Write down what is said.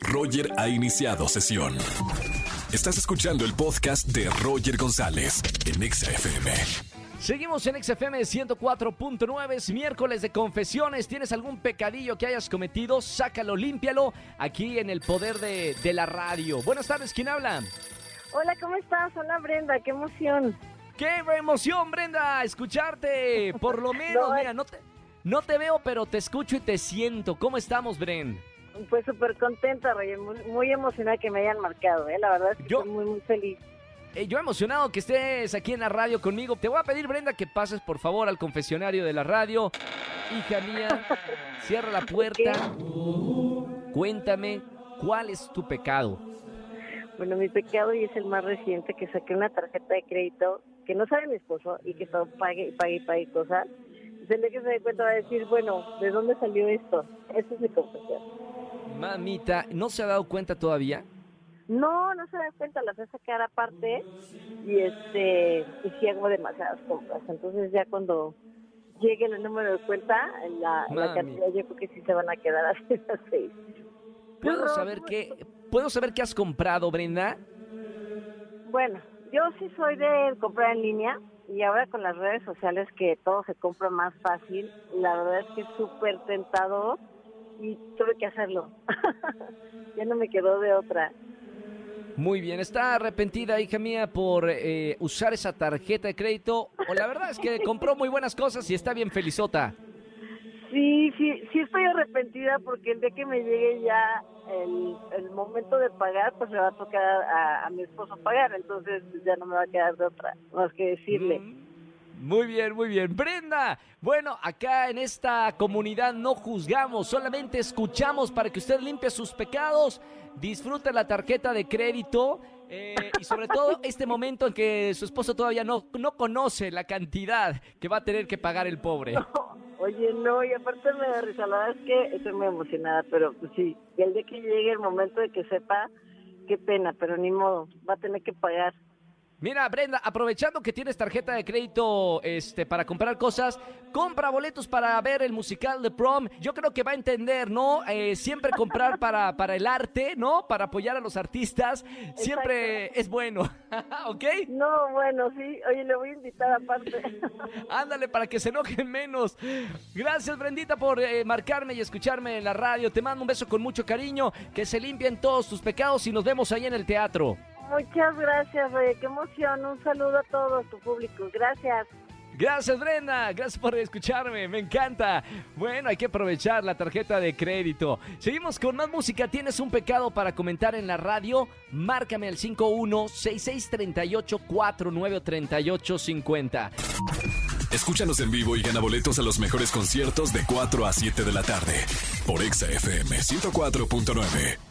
Roger ha iniciado sesión. Estás escuchando el podcast de Roger González en Exa FM. Seguimos en XFM 104.9, es miércoles de confesiones. ¿Tienes algún pecadillo que hayas cometido? Sácalo, límpialo aquí en el poder de, de la radio. Buenas tardes, ¿quién habla? Hola, ¿cómo estás? Hola Brenda, qué emoción. ¡Qué emoción, Brenda! Escucharte. Por lo menos, No, mira, no te, no te veo, pero te escucho y te siento. ¿Cómo estamos, Bren? Pues súper contenta, Roger, muy, muy emocionada que me hayan marcado, ¿eh? La verdad es que Yo- estoy muy, muy feliz. Eh, yo emocionado que estés aquí en la radio conmigo. Te voy a pedir, Brenda, que pases por favor al confesionario de la radio. Hija mía, cierra la puerta. Cuéntame, ¿cuál es tu pecado? Bueno, mi pecado y es el más reciente, que saqué una tarjeta de crédito que no sabe mi esposo y que todo pague y pague y pague cosas. El día que se dé cuenta va a decir, bueno, ¿de dónde salió esto? Esa es mi confesión. Mamita, ¿no se ha dado cuenta todavía? No, no se da cuenta, las voy a sacar aparte y este y sí hago demasiadas compras. Entonces ya cuando llegue el número de cuenta, en la, en la Mami. cantidad, yo creo que sí se van a quedar así las seis. ¿Puedo No, saber no, qué, ¿Puedo saber qué has comprado, Brenda? Bueno, yo sí soy de comprar en línea y ahora con las redes sociales que todo se compra más fácil, la verdad es que es súper tentador y tuve que hacerlo. ya no me quedó de otra. Muy bien, ¿está arrepentida, hija mía, por eh, usar esa tarjeta de crédito? O la verdad es que compró muy buenas cosas y está bien felizota. Sí, sí, sí estoy arrepentida porque el día que me llegue ya el, el momento de pagar, pues me va a tocar a, a mi esposo pagar, entonces ya no me va a quedar de otra, más que decirle. Mm, Muy bien, muy bien. Brenda, bueno, acá en esta comunidad no juzgamos, solamente escuchamos para que usted limpie sus pecados, disfrute la tarjeta de crédito eh, y sobre todo este momento en que su esposo todavía no, no conoce la cantidad que va a tener que pagar el pobre. Oye, no, y aparte me da risa, la verdad es que estoy muy emocionada, pero pues sí, el día que llegue el momento de que sepa, qué pena, pero ni modo, va a tener que pagar. Mira, Brenda, aprovechando que tienes tarjeta de crédito este, para comprar cosas, compra boletos para ver el musical de prom. Yo creo que va a entender, ¿no? Eh, siempre comprar para, para el arte, ¿no? Para apoyar a los artistas. Siempre es bueno, ¿ok? No, bueno, sí, oye, le voy a invitar aparte. Ándale para que se enojen menos. Gracias, Brendita, por eh, marcarme y escucharme en la radio. Te mando un beso con mucho cariño. Que se limpien todos tus pecados y nos vemos ahí en el teatro. Muchas gracias, oye, qué emoción, un saludo a todo tu público, gracias. Gracias Brenda, gracias por escucharme, me encanta. Bueno, hay que aprovechar la tarjeta de crédito. Seguimos con más música. ¿Tienes un pecado para comentar en la radio? Márcame al 51-6638-4938-50. Escúchanos en vivo y gana boletos a los mejores conciertos de 4 a 7 de la tarde por Exa FM 104.9.